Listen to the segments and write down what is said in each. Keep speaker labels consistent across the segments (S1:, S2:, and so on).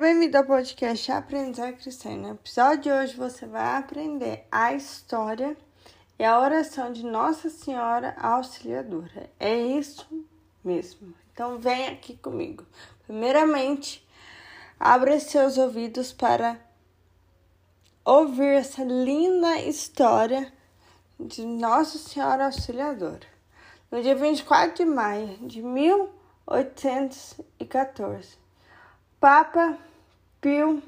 S1: Bem-vindo ao podcast Aprender Cristã. No episódio de hoje você vai aprender a história e a oração de Nossa Senhora Auxiliadora. É isso mesmo. Então vem aqui comigo. Primeiramente, abra seus ouvidos para ouvir essa linda história de Nossa Senhora Auxiliadora. No dia 24 de maio de 1814, Papa Pio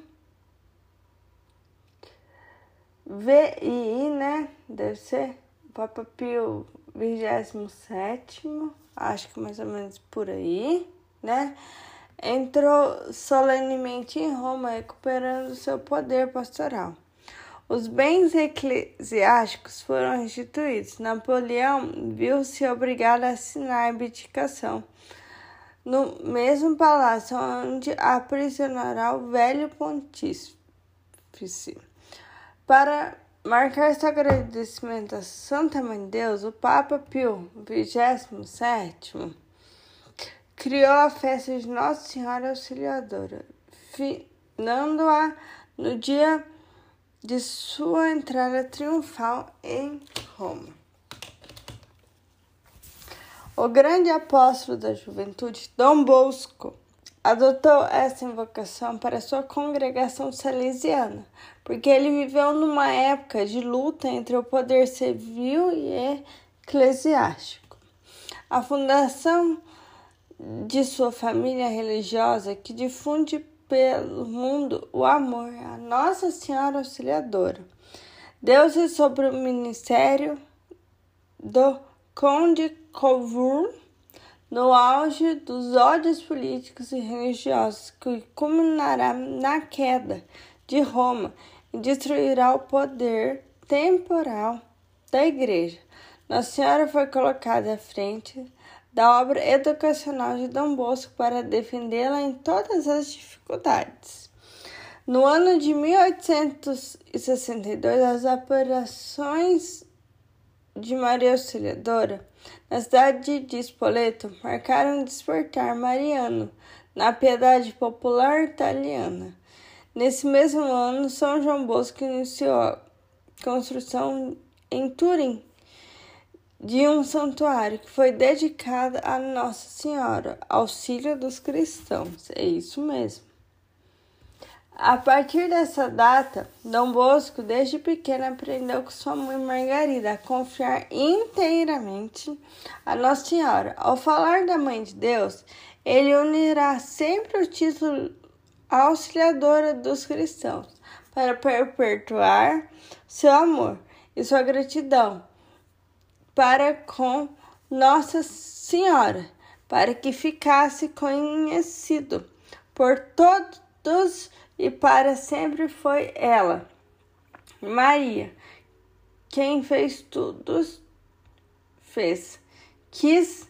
S1: VII, né? Deve ser Papa Pio 27, acho que mais ou menos por aí, né? Entrou solenemente em Roma, recuperando seu poder pastoral. Os bens eclesiásticos foram restituídos. Napoleão viu-se obrigado a assinar a abdicação no mesmo palácio onde aprisionará o velho pontífice. Para marcar seu agradecimento a Santa Mãe de Deus, o Papa Pio XXVII criou a festa de Nossa Senhora Auxiliadora, finando-a no dia de sua entrada triunfal em Roma. O grande apóstolo da juventude, Dom Bosco, adotou essa invocação para sua congregação salesiana, porque ele viveu numa época de luta entre o poder civil e eclesiástico. A fundação de sua família religiosa, que difunde pelo mundo o amor a Nossa Senhora Auxiliadora. Deus sobre o ministério do Conde Cavour no auge dos ódios políticos e religiosos que culminará na queda de Roma e destruirá o poder temporal da Igreja. Nossa Senhora foi colocada à frente da obra educacional de Dom Bosco para defendê-la em todas as dificuldades. No ano de 1862, as operações de Maria Auxiliadora, na cidade de Spoleto, marcaram despertar mariano na piedade popular italiana. Nesse mesmo ano, São João Bosco iniciou a construção em Turim de um santuário que foi dedicado a Nossa Senhora, auxílio dos cristãos. É isso mesmo. A partir dessa data, Dom Bosco, desde pequeno, aprendeu com sua mãe Margarida a confiar inteiramente a Nossa Senhora. Ao falar da Mãe de Deus, ele unirá sempre o título auxiliadora dos cristãos para perpetuar seu amor e sua gratidão para com Nossa Senhora, para que ficasse conhecido por todos e para sempre foi ela, Maria, quem fez tudo, fez. Quis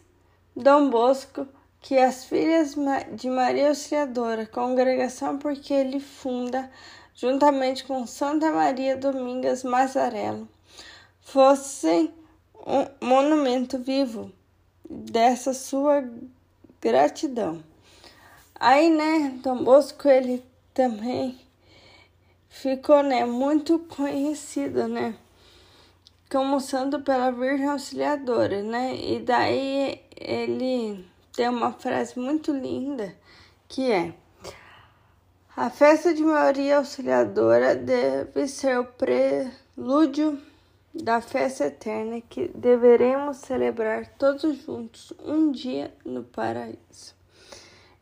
S1: Dom Bosco que as filhas de Maria Auxiliadora, congregação porque ele funda, juntamente com Santa Maria Domingas Mazarello, fossem um monumento vivo dessa sua gratidão. Aí, né, Dom Bosco, ele também ficou né, muito conhecido, né? Como santo pela Virgem Auxiliadora, né? E daí ele tem uma frase muito linda que é a festa de Maria Auxiliadora deve ser o prelúdio da festa eterna que deveremos celebrar todos juntos um dia no paraíso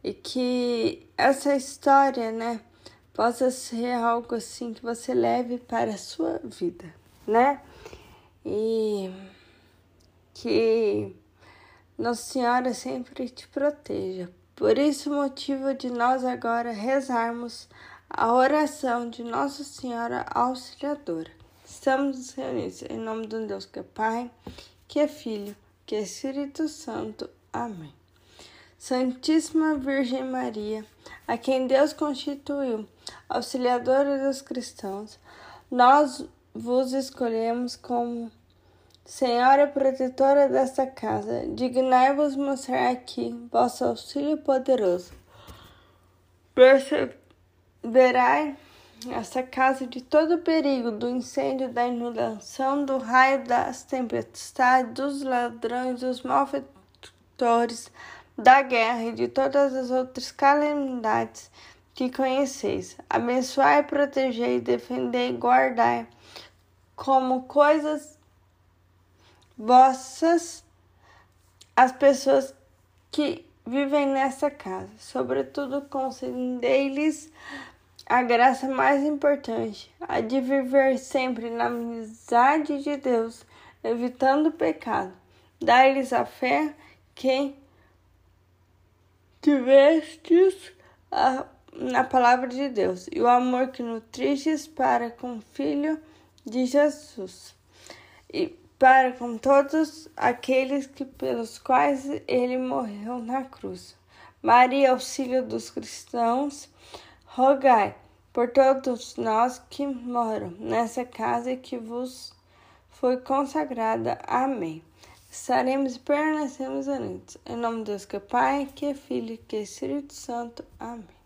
S1: e que essa história, né, possa ser algo assim que você leve para a sua vida, né? E que Nossa Senhora sempre te proteja. Por isso, motivo de nós agora rezarmos a oração de Nossa Senhora Auxiliadora. Estamos reunidos em nome de Deus que é Pai, que é Filho, que é Espírito Santo. Amém. Santíssima Virgem Maria, a quem Deus constituiu auxiliadora dos cristãos, nós vos escolhemos como Senhora protetora desta casa, dignai-vos mostrar aqui vosso auxílio poderoso. Verai esta casa de todo perigo, do incêndio, da inundação, do raio, das tempestades, dos ladrões, dos malfeitores, da guerra e de todas as outras calamidades que conheceis. Abençoai, protegei, defendei e guardai como coisas vossas as pessoas que vivem nessa casa. Sobretudo, concedei-lhes a graça mais importante, a de viver sempre na amizade de Deus, evitando o pecado. Dai-lhes a fé que tivestes a, na palavra de Deus e o amor que nutristes para com o Filho de Jesus e para com todos aqueles que pelos quais ele morreu na cruz. Maria, auxílio dos cristãos, rogai por todos nós que moram nessa casa que vos foi consagrada. Amém. Estaremos e permanecemos unidos. Em nome de Deus que é Pai, que é Filho, que é Espírito Santo. Amém.